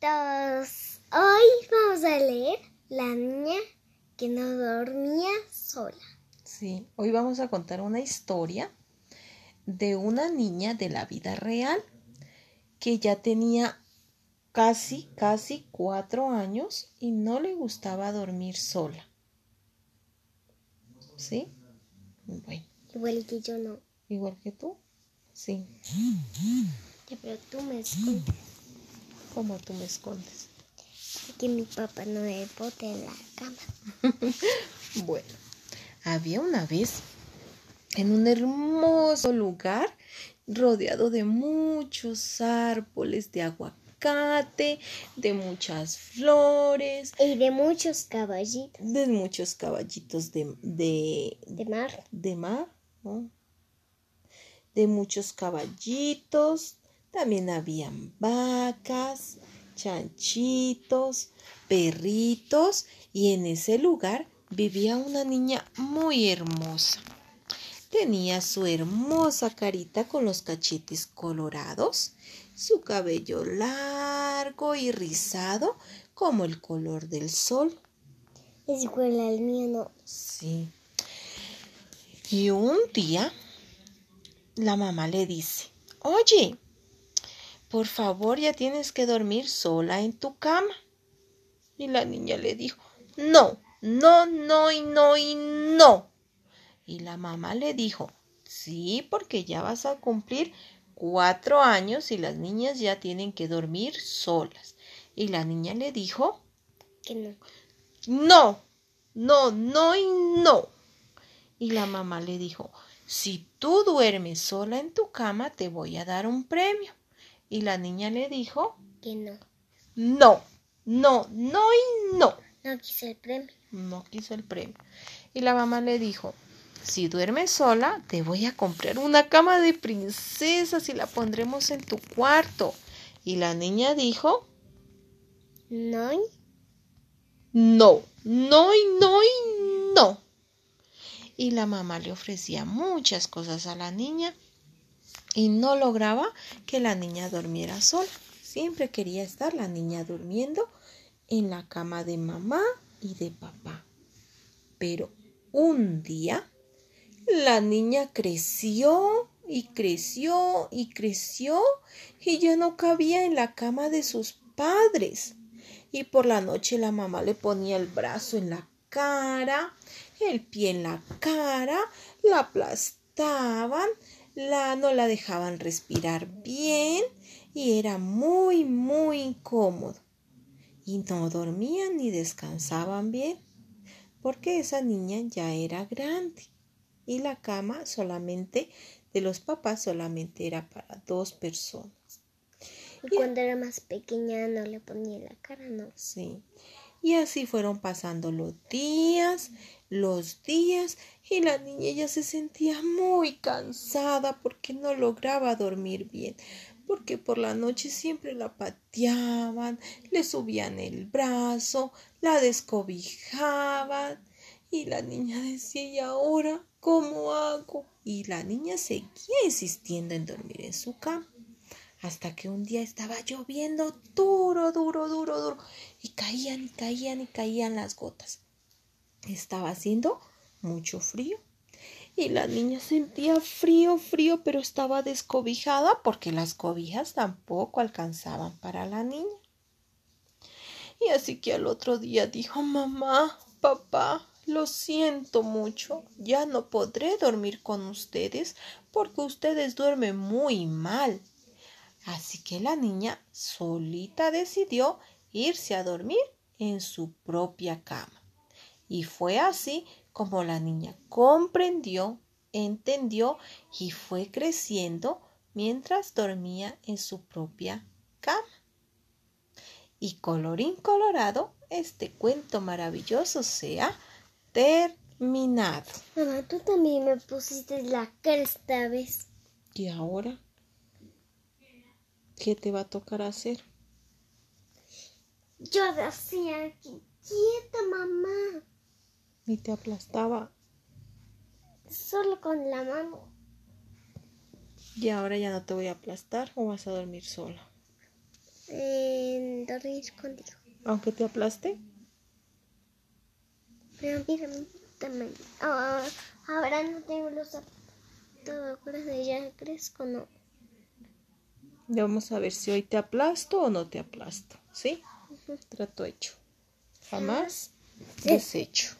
todos. Hoy vamos a leer La niña que no dormía sola. Sí, hoy vamos a contar una historia de una niña de la vida real que ya tenía casi, casi cuatro años y no le gustaba dormir sola. ¿Sí? Bueno. Igual que yo no. ¿Igual que tú? Sí. Ya, pero tú me escondes. ¿Cómo tú me escondes? Que mi papá no me bote en la cama. bueno, había una vez en un hermoso lugar rodeado de muchos árboles de aguacate, de muchas flores. Y de muchos caballitos. De muchos caballitos de, de, de mar. De mar, ¿no? De muchos caballitos. También habían vacas, chanchitos, perritos y en ese lugar vivía una niña muy hermosa. Tenía su hermosa carita con los cachetes colorados, su cabello largo y rizado como el color del sol. Es igual al mío, ¿no? Sí. Y un día la mamá le dice, oye, por favor ya tienes que dormir sola en tu cama. Y la niña le dijo, no, no, no y no y no. Y la mamá le dijo, sí, porque ya vas a cumplir cuatro años y las niñas ya tienen que dormir solas. Y la niña le dijo, que no. No, no, no y no. Y la mamá le dijo, si tú duermes sola en tu cama, te voy a dar un premio. Y la niña le dijo, que no. No, no, no y no. No quiso el premio. No quiso el premio. Y la mamá le dijo, si duermes sola, te voy a comprar una cama de princesas y la pondremos en tu cuarto. Y la niña dijo, no. No, no y no y no. Y la mamá le ofrecía muchas cosas a la niña y no lograba que la niña durmiera sola. Siempre quería estar la niña durmiendo en la cama de mamá y de papá. Pero un día la niña creció y creció y creció y ya no cabía en la cama de sus padres. Y por la noche la mamá le ponía el brazo en la cara, el pie en la cara, la aplastaban, la no la dejaban respirar bien y era muy muy incómodo. Y no dormían ni descansaban bien, porque esa niña ya era grande y la cama solamente de los papás solamente era para dos personas. Y cuando era más pequeña no le ponía la cara, ¿no? Sí. Y así fueron pasando los días, los días, y la niña ya se sentía muy cansada porque no lograba dormir bien, porque por la noche siempre la pateaban, le subían el brazo, la descobijaban, y la niña decía, ¿y ahora cómo hago? Y la niña seguía insistiendo en dormir en su cama hasta que un día estaba lloviendo duro, duro, duro, duro, y caían y caían y caían las gotas. Estaba haciendo mucho frío. Y la niña sentía frío, frío, pero estaba descobijada porque las cobijas tampoco alcanzaban para la niña. Y así que al otro día dijo, mamá, papá, lo siento mucho, ya no podré dormir con ustedes porque ustedes duermen muy mal. Así que la niña solita decidió irse a dormir en su propia cama. Y fue así como la niña comprendió, entendió y fue creciendo mientras dormía en su propia cama. Y colorín colorado, este cuento maravilloso se ha terminado. Mamá, tú también me pusiste la cara esta vez. ¿Y ahora? ¿Qué te va a tocar hacer? Yo decía, quieta mamá. ¿Y te aplastaba? Solo con la mano. ¿Y ahora ya no te voy a aplastar o vas a dormir sola? en dormir contigo. Aunque te aplaste. Pero mira mi tamaño. Ah, ahora no tengo los zapatos de ya crezco, no. Ya vamos a ver si hoy te aplasto o no te aplasto. ¿Sí? Trato hecho. Jamás desecho.